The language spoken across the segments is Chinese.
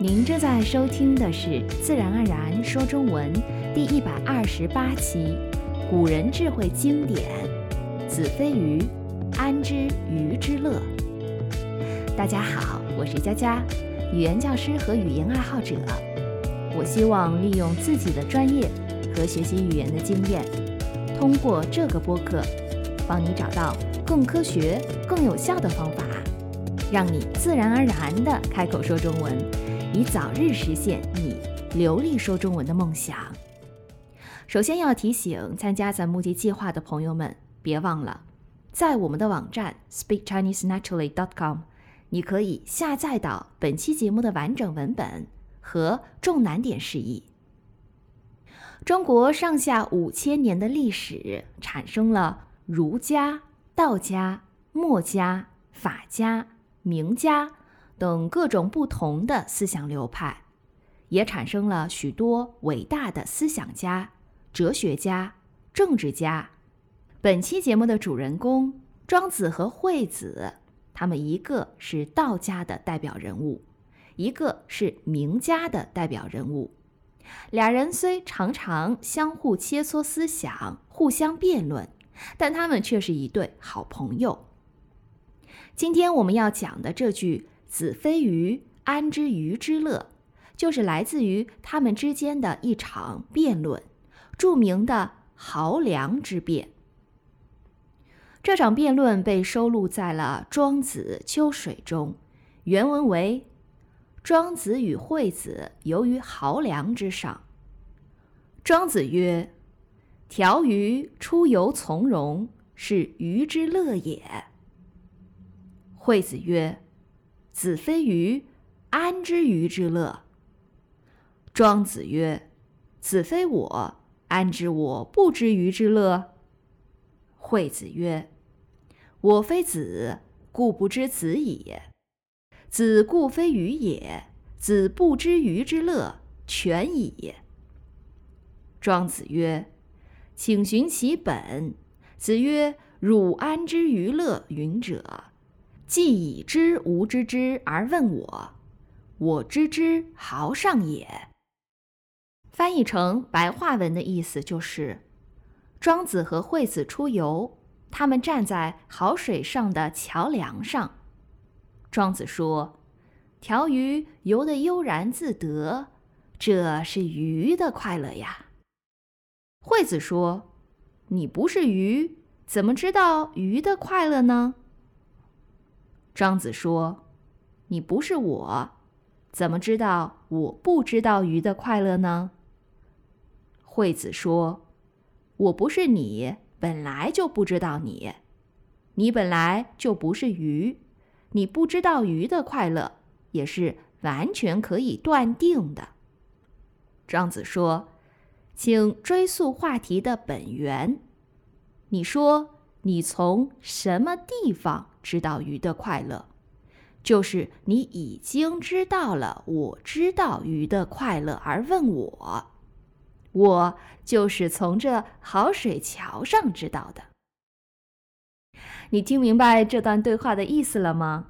您正在收听的是《自然而然说中文》第一百二十八期，古人智慧经典《子非鱼，安知鱼之乐》。大家好，我是佳佳，语言教师和语言爱好者。我希望利用自己的专业和学习语言的经验，通过这个播客，帮你找到更科学、更有效的方法，让你自然而然地开口说中文。以早日实现你流利说中文的梦想。首先要提醒参加咱募集计划的朋友们，别忘了在我们的网站 speakchinesenaturally.com，你可以下载到本期节目的完整文本和重难点释义。中国上下五千年的历史，产生了儒家、道家、墨家、法家、名家。等各种不同的思想流派，也产生了许多伟大的思想家、哲学家、政治家。本期节目的主人公庄子和惠子，他们一个是道家的代表人物，一个是名家的代表人物。俩人虽常常相互切磋思想、互相辩论，但他们却是一对好朋友。今天我们要讲的这句。子非鱼，安知鱼之乐？就是来自于他们之间的一场辩论，著名的濠梁之辩。这场辩论被收录在了《庄子·秋水》中，原文为：“庄子与惠子游于濠梁之上。庄子曰：‘条鱼出游从容，是鱼之乐也。’惠子曰。”子非鱼，安知鱼之乐？庄子曰：“子非我，安知我不知鱼之乐？”惠子曰：“我非子，故不知子也。子故非鱼也，子不知鱼之乐，全矣。”庄子曰：“请寻其本。”子曰：“汝安知鱼乐云者？”既已知吾知之而问我，我知之豪上也。翻译成白话文的意思就是：庄子和惠子出游，他们站在濠水上的桥梁上。庄子说：“条鱼游得悠然自得，这是鱼的快乐呀。”惠子说：“你不是鱼，怎么知道鱼的快乐呢？”庄子说：“你不是我，怎么知道我不知道鱼的快乐呢？”惠子说：“我不是你，本来就不知道你；你本来就不是鱼，你不知道鱼的快乐，也是完全可以断定的。”庄子说：“请追溯话题的本源。你说你从什么地方？”知道鱼的快乐，就是你已经知道了。我知道鱼的快乐，而问我，我就是从这好水桥上知道的。你听明白这段对话的意思了吗？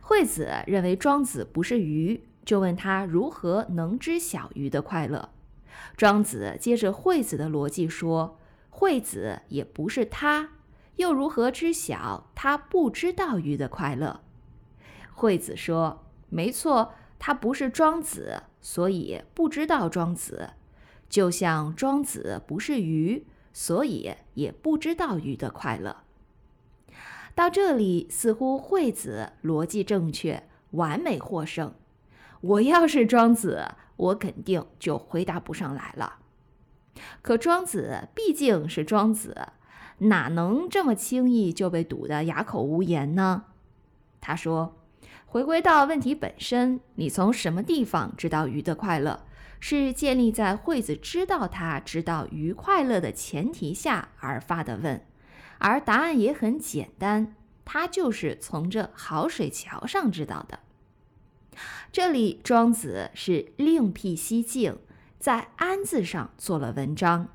惠子认为庄子不是鱼，就问他如何能知晓鱼的快乐。庄子接着惠子的逻辑说，惠子也不是他。又如何知晓他不知道鱼的快乐？惠子说：“没错，他不是庄子，所以不知道庄子。就像庄子不是鱼，所以也不知道鱼的快乐。”到这里，似乎惠子逻辑正确，完美获胜。我要是庄子，我肯定就回答不上来了。可庄子毕竟是庄子。哪能这么轻易就被堵得哑口无言呢？他说：“回归到问题本身，你从什么地方知道鱼的快乐？是建立在惠子知道他知道鱼快乐的前提下而发的问，而答案也很简单，他就是从这好水桥上知道的。这里庄子是另辟蹊径，在‘安’字上做了文章，‘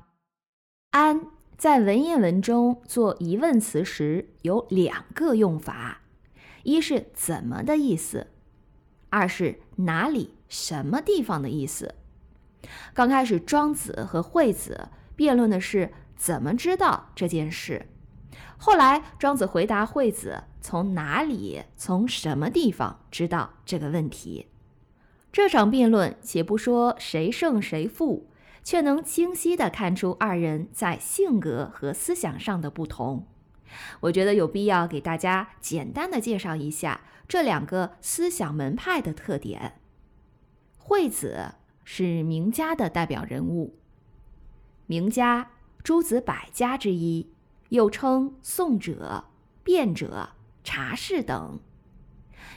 安’。”在文言文中做疑问词时有两个用法，一是怎么的意思，二是哪里什么地方的意思。刚开始，庄子和惠子辩论的是怎么知道这件事。后来，庄子回答惠子从哪里、从什么地方知道这个问题。这场辩论，且不说谁胜谁负，却能清晰地看出二人在性格和思想上的不同。我觉得有必要给大家简单的介绍一下这两个思想门派的特点。惠子是名家的代表人物，名家诸子百家之一，又称颂者、辩者、茶士等。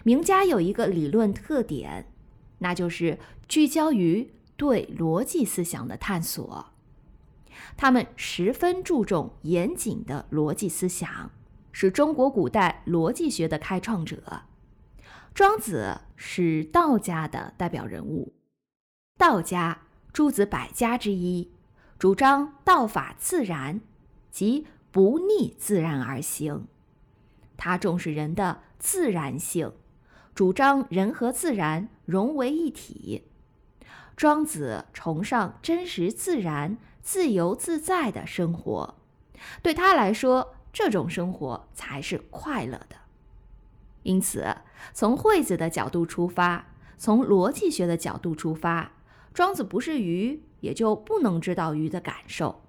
名家有一个理论特点，那就是聚焦于对逻辑思想的探索。他们十分注重严谨的逻辑思想，是中国古代逻辑学的开创者。庄子是道家的代表人物，道家诸子百家之一，主张道法自然，即不逆自然而行。他重视人的自然性，主张人和自然融为一体。庄子崇尚真实自然。自由自在的生活，对他来说，这种生活才是快乐的。因此，从惠子的角度出发，从逻辑学的角度出发，庄子不是鱼，也就不能知道鱼的感受。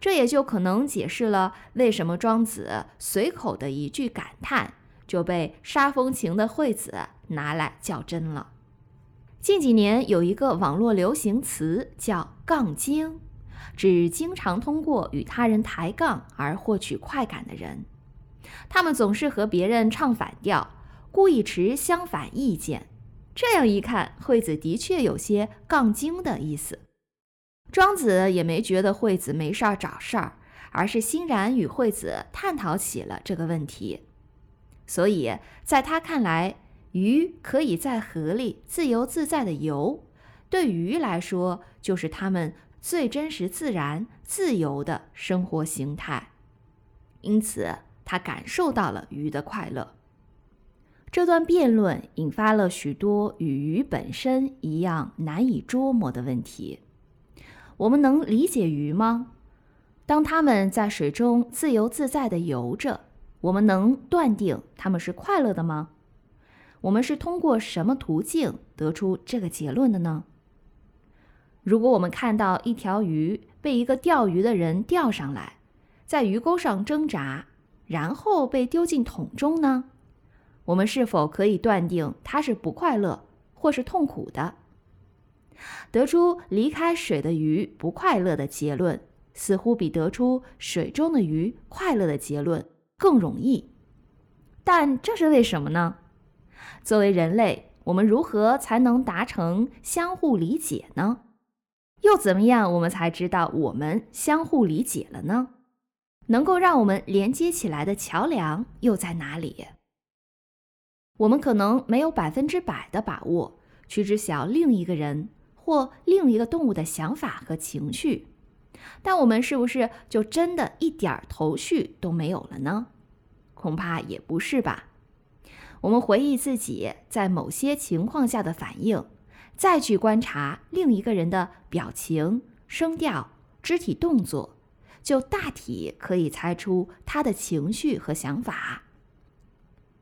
这也就可能解释了为什么庄子随口的一句感叹就被杀风情的惠子拿来较真了。近几年有一个网络流行词叫“杠精”。指经常通过与他人抬杠而获取快感的人，他们总是和别人唱反调，故意持相反意见。这样一看，惠子的确有些杠精的意思。庄子也没觉得惠子没事儿找事儿，而是欣然与惠子探讨起了这个问题。所以，在他看来，鱼可以在河里自由自在的游，对鱼来说就是他们。最真实、自然、自由的生活形态，因此他感受到了鱼的快乐。这段辩论引发了许多与鱼本身一样难以捉摸的问题。我们能理解鱼吗？当它们在水中自由自在的游着，我们能断定它们是快乐的吗？我们是通过什么途径得出这个结论的呢？如果我们看到一条鱼被一个钓鱼的人钓上来，在鱼钩上挣扎，然后被丢进桶中呢？我们是否可以断定它是不快乐或是痛苦的？得出离开水的鱼不快乐的结论，似乎比得出水中的鱼快乐的结论更容易。但这是为什么呢？作为人类，我们如何才能达成相互理解呢？又怎么样，我们才知道我们相互理解了呢？能够让我们连接起来的桥梁又在哪里？我们可能没有百分之百的把握去知晓另一个人或另一个动物的想法和情绪，但我们是不是就真的一点头绪都没有了呢？恐怕也不是吧。我们回忆自己在某些情况下的反应。再去观察另一个人的表情、声调、肢体动作，就大体可以猜出他的情绪和想法。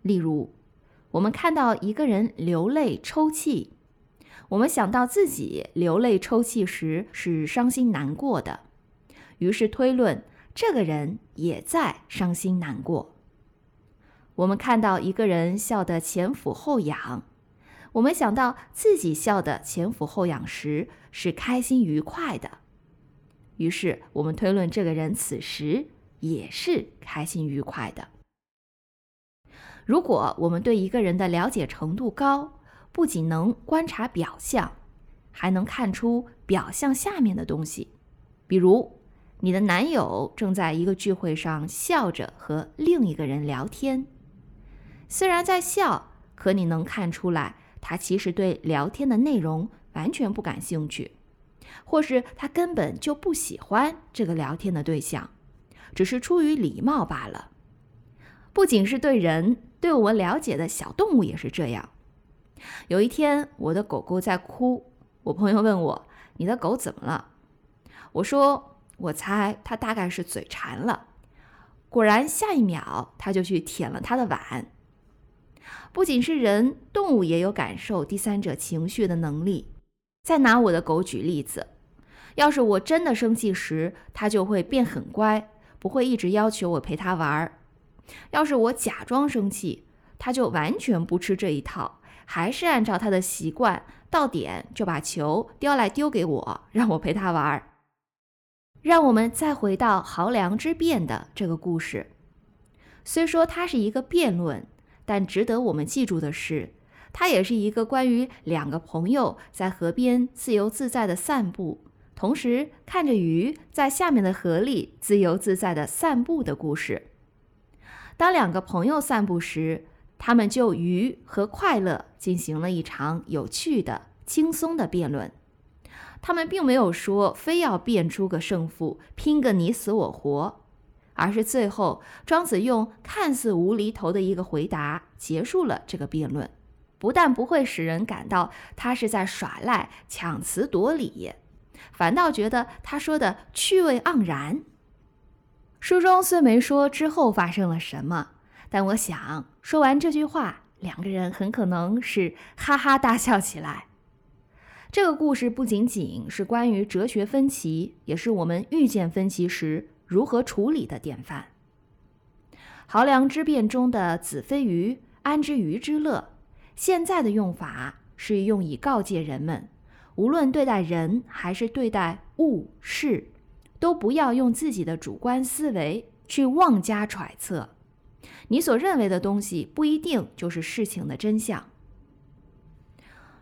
例如，我们看到一个人流泪抽泣，我们想到自己流泪抽泣时是伤心难过的，于是推论这个人也在伤心难过。我们看到一个人笑得前俯后仰。我们想到自己笑得前俯后仰时是开心愉快的，于是我们推论这个人此时也是开心愉快的。如果我们对一个人的了解程度高，不仅能观察表象，还能看出表象下面的东西。比如，你的男友正在一个聚会上笑着和另一个人聊天，虽然在笑，可你能看出来。他其实对聊天的内容完全不感兴趣，或是他根本就不喜欢这个聊天的对象，只是出于礼貌罢了。不仅是对人，对我们了解的小动物也是这样。有一天，我的狗狗在哭，我朋友问我：“你的狗怎么了？”我说：“我猜它大概是嘴馋了。”果然，下一秒它就去舔了它的碗。不仅是人，动物也有感受第三者情绪的能力。再拿我的狗举例子，要是我真的生气时，它就会变很乖，不会一直要求我陪它玩儿；要是我假装生气，它就完全不吃这一套，还是按照它的习惯，到点就把球叼来丢给我，让我陪它玩儿。让我们再回到濠梁之辩的这个故事，虽说它是一个辩论，但值得我们记住的是。它也是一个关于两个朋友在河边自由自在的散步，同时看着鱼在下面的河里自由自在的散步的故事。当两个朋友散步时，他们就鱼和快乐进行了一场有趣的、轻松的辩论。他们并没有说非要辩出个胜负，拼个你死我活，而是最后庄子用看似无厘头的一个回答结束了这个辩论。不但不会使人感到他是在耍赖、强词夺理，反倒觉得他说的趣味盎然。书中虽没说之后发生了什么，但我想说完这句话，两个人很可能是哈哈大笑起来。这个故事不仅仅是关于哲学分歧，也是我们遇见分歧时如何处理的典范。濠梁之辩中的“子非鱼，安知鱼之乐？”现在的用法是用以告诫人们，无论对待人还是对待物事，都不要用自己的主观思维去妄加揣测。你所认为的东西不一定就是事情的真相。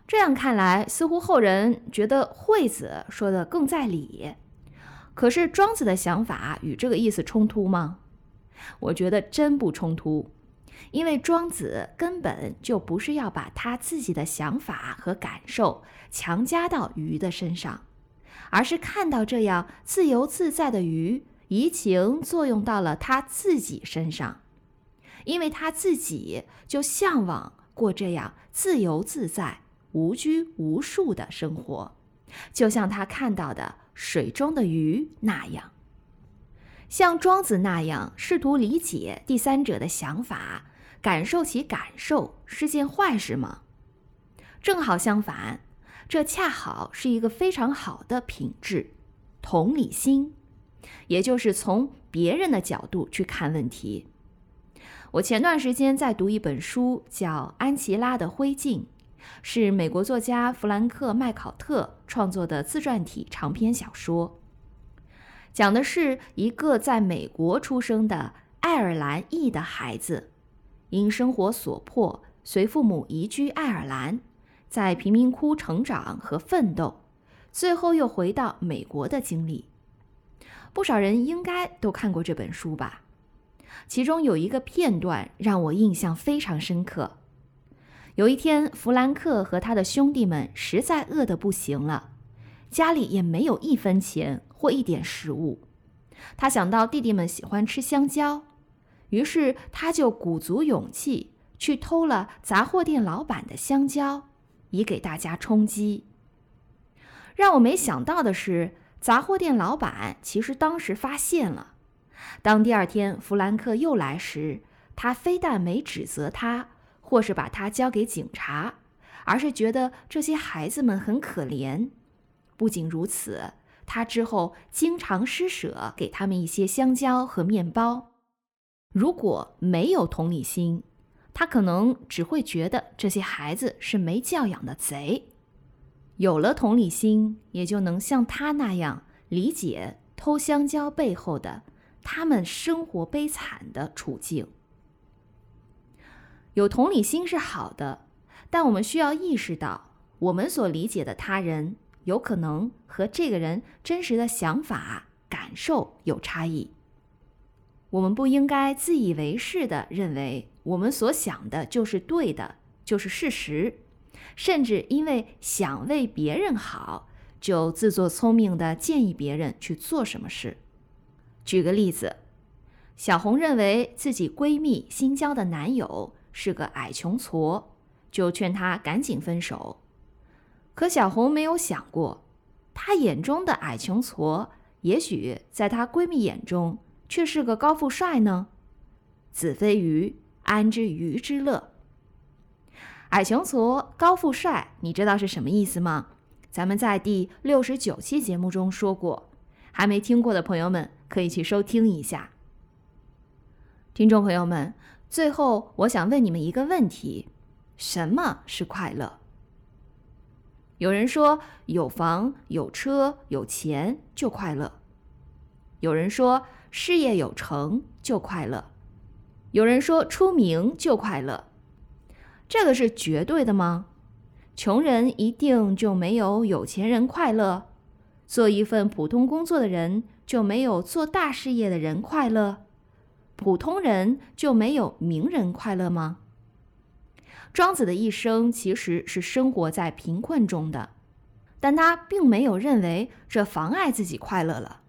这样看来，似乎后人觉得惠子说的更在理。可是庄子的想法与这个意思冲突吗？我觉得真不冲突。因为庄子根本就不是要把他自己的想法和感受强加到鱼的身上，而是看到这样自由自在的鱼，移情作用到了他自己身上，因为他自己就向往过这样自由自在、无拘无束的生活，就像他看到的水中的鱼那样，像庄子那样试图理解第三者的想法。感受其感受是件坏事吗？正好相反，这恰好是一个非常好的品质——同理心，也就是从别人的角度去看问题。我前段时间在读一本书，叫《安琪拉的灰烬》，是美国作家弗兰克·麦考特创作的自传体长篇小说，讲的是一个在美国出生的爱尔兰裔的孩子。因生活所迫，随父母移居爱尔兰，在贫民窟成长和奋斗，最后又回到美国的经历。不少人应该都看过这本书吧？其中有一个片段让我印象非常深刻。有一天，弗兰克和他的兄弟们实在饿得不行了，家里也没有一分钱或一点食物。他想到弟弟们喜欢吃香蕉。于是他就鼓足勇气去偷了杂货店老板的香蕉，以给大家充饥。让我没想到的是，杂货店老板其实当时发现了。当第二天弗兰克又来时，他非但没指责他，或是把他交给警察，而是觉得这些孩子们很可怜。不仅如此，他之后经常施舍给他们一些香蕉和面包。如果没有同理心，他可能只会觉得这些孩子是没教养的贼；有了同理心，也就能像他那样理解偷香蕉背后的他们生活悲惨的处境。有同理心是好的，但我们需要意识到，我们所理解的他人有可能和这个人真实的想法、感受有差异。我们不应该自以为是的认为我们所想的就是对的，就是事实，甚至因为想为别人好，就自作聪明的建议别人去做什么事。举个例子，小红认为自己闺蜜新交的男友是个矮穷矬，就劝她赶紧分手。可小红没有想过，她眼中的矮穷矬，也许在她闺蜜眼中却是个高富帅呢。子非鱼，安知鱼之乐？矮穷矬、高富帅，你知道是什么意思吗？咱们在第六十九期节目中说过，还没听过的朋友们可以去收听一下。听众朋友们，最后我想问你们一个问题：什么是快乐？有人说有房有车有钱就快乐，有人说事业有成就快乐，有人说出名就快乐。这个是绝对的吗？穷人一定就没有有钱人快乐？做一份普通工作的人就没有做大事业的人快乐？普通人就没有名人快乐吗？庄子的一生其实是生活在贫困中的，但他并没有认为这妨碍自己快乐了。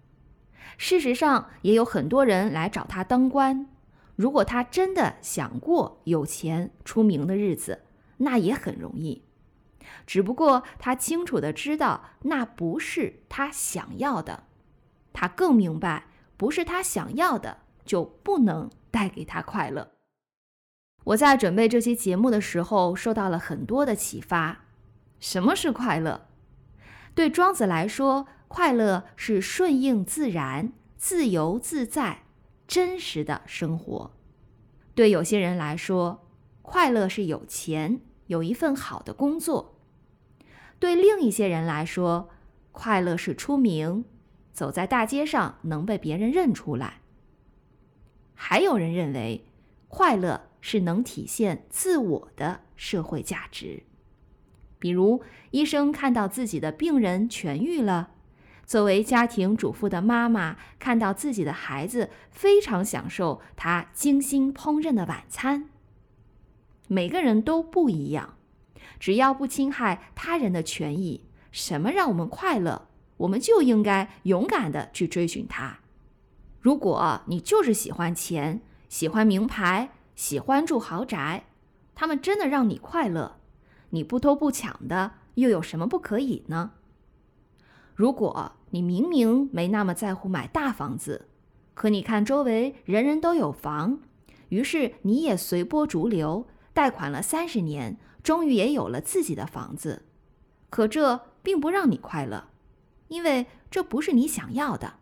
事实上，也有很多人来找他当官。如果他真的想过有钱出名的日子，那也很容易。只不过他清楚的知道那不是他想要的，他更明白不是他想要的就不能带给他快乐。我在准备这期节目的时候，受到了很多的启发。什么是快乐？对庄子来说，快乐是顺应自然、自由自在。真实的生活，对有些人来说，快乐是有钱，有一份好的工作；对另一些人来说，快乐是出名，走在大街上能被别人认出来。还有人认为，快乐是能体现自我的社会价值，比如医生看到自己的病人痊愈了。作为家庭主妇的妈妈，看到自己的孩子非常享受她精心烹饪的晚餐。每个人都不一样，只要不侵害他人的权益，什么让我们快乐，我们就应该勇敢的去追寻它。如果你就是喜欢钱，喜欢名牌，喜欢住豪宅，他们真的让你快乐，你不偷不抢的，又有什么不可以呢？如果你明明没那么在乎买大房子，可你看周围人人都有房，于是你也随波逐流，贷款了三十年，终于也有了自己的房子。可这并不让你快乐，因为这不是你想要的。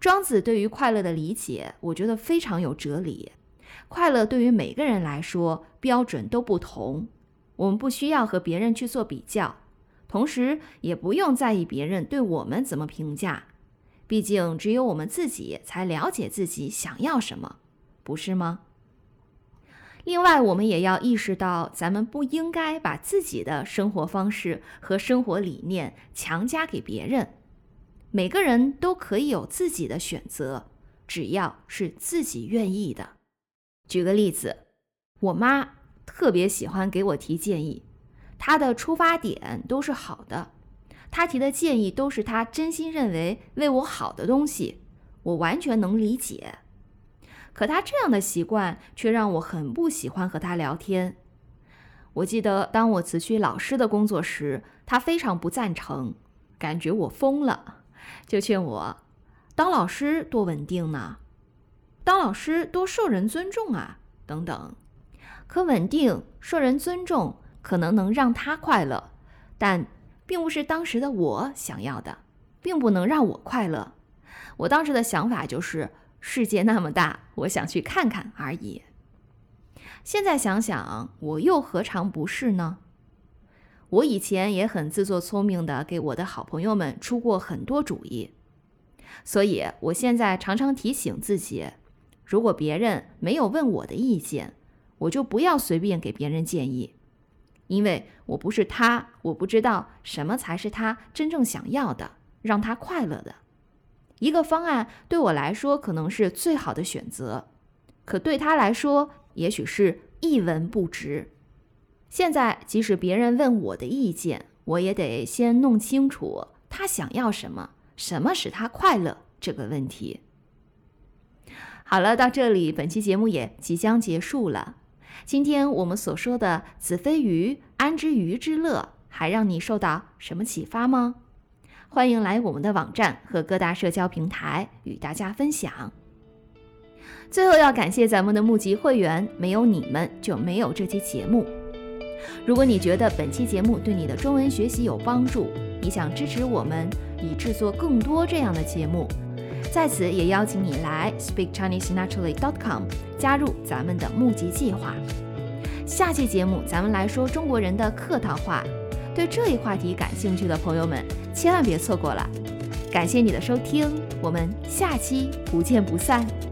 庄子对于快乐的理解，我觉得非常有哲理。快乐对于每个人来说标准都不同，我们不需要和别人去做比较。同时，也不用在意别人对我们怎么评价，毕竟只有我们自己才了解自己想要什么，不是吗？另外，我们也要意识到，咱们不应该把自己的生活方式和生活理念强加给别人。每个人都可以有自己的选择，只要是自己愿意的。举个例子，我妈特别喜欢给我提建议。她的出发点都是好的，她提的建议都是她真心认为为我好的东西，我完全能理解。可他这样的习惯却让我很不喜欢和他聊天。我记得当我辞去老师的工作时，他非常不赞成，感觉我疯了，就劝我当老师多稳定呢，当老师多受人尊重啊，等等。可稳定、受人尊重。可能能让他快乐，但并不是当时的我想要的，并不能让我快乐。我当时的想法就是，世界那么大，我想去看看而已。现在想想，我又何尝不是呢？我以前也很自作聪明的给我的好朋友们出过很多主意，所以我现在常常提醒自己，如果别人没有问我的意见，我就不要随便给别人建议。因为我不是他，我不知道什么才是他真正想要的，让他快乐的一个方案。对我来说可能是最好的选择，可对他来说也许是一文不值。现在即使别人问我的意见，我也得先弄清楚他想要什么，什么使他快乐这个问题。好了，到这里，本期节目也即将结束了。今天我们所说的“子非鱼，安知鱼之乐”，还让你受到什么启发吗？欢迎来我们的网站和各大社交平台与大家分享。最后要感谢咱们的募集会员，没有你们就没有这期节目。如果你觉得本期节目对你的中文学习有帮助，你想支持我们以制作更多这样的节目，在此也邀请你来 speakchinesenaturally.com 加入咱们的募集计划。下期节目咱们来说中国人的客套话，对这一话题感兴趣的朋友们千万别错过了。感谢你的收听，我们下期不见不散。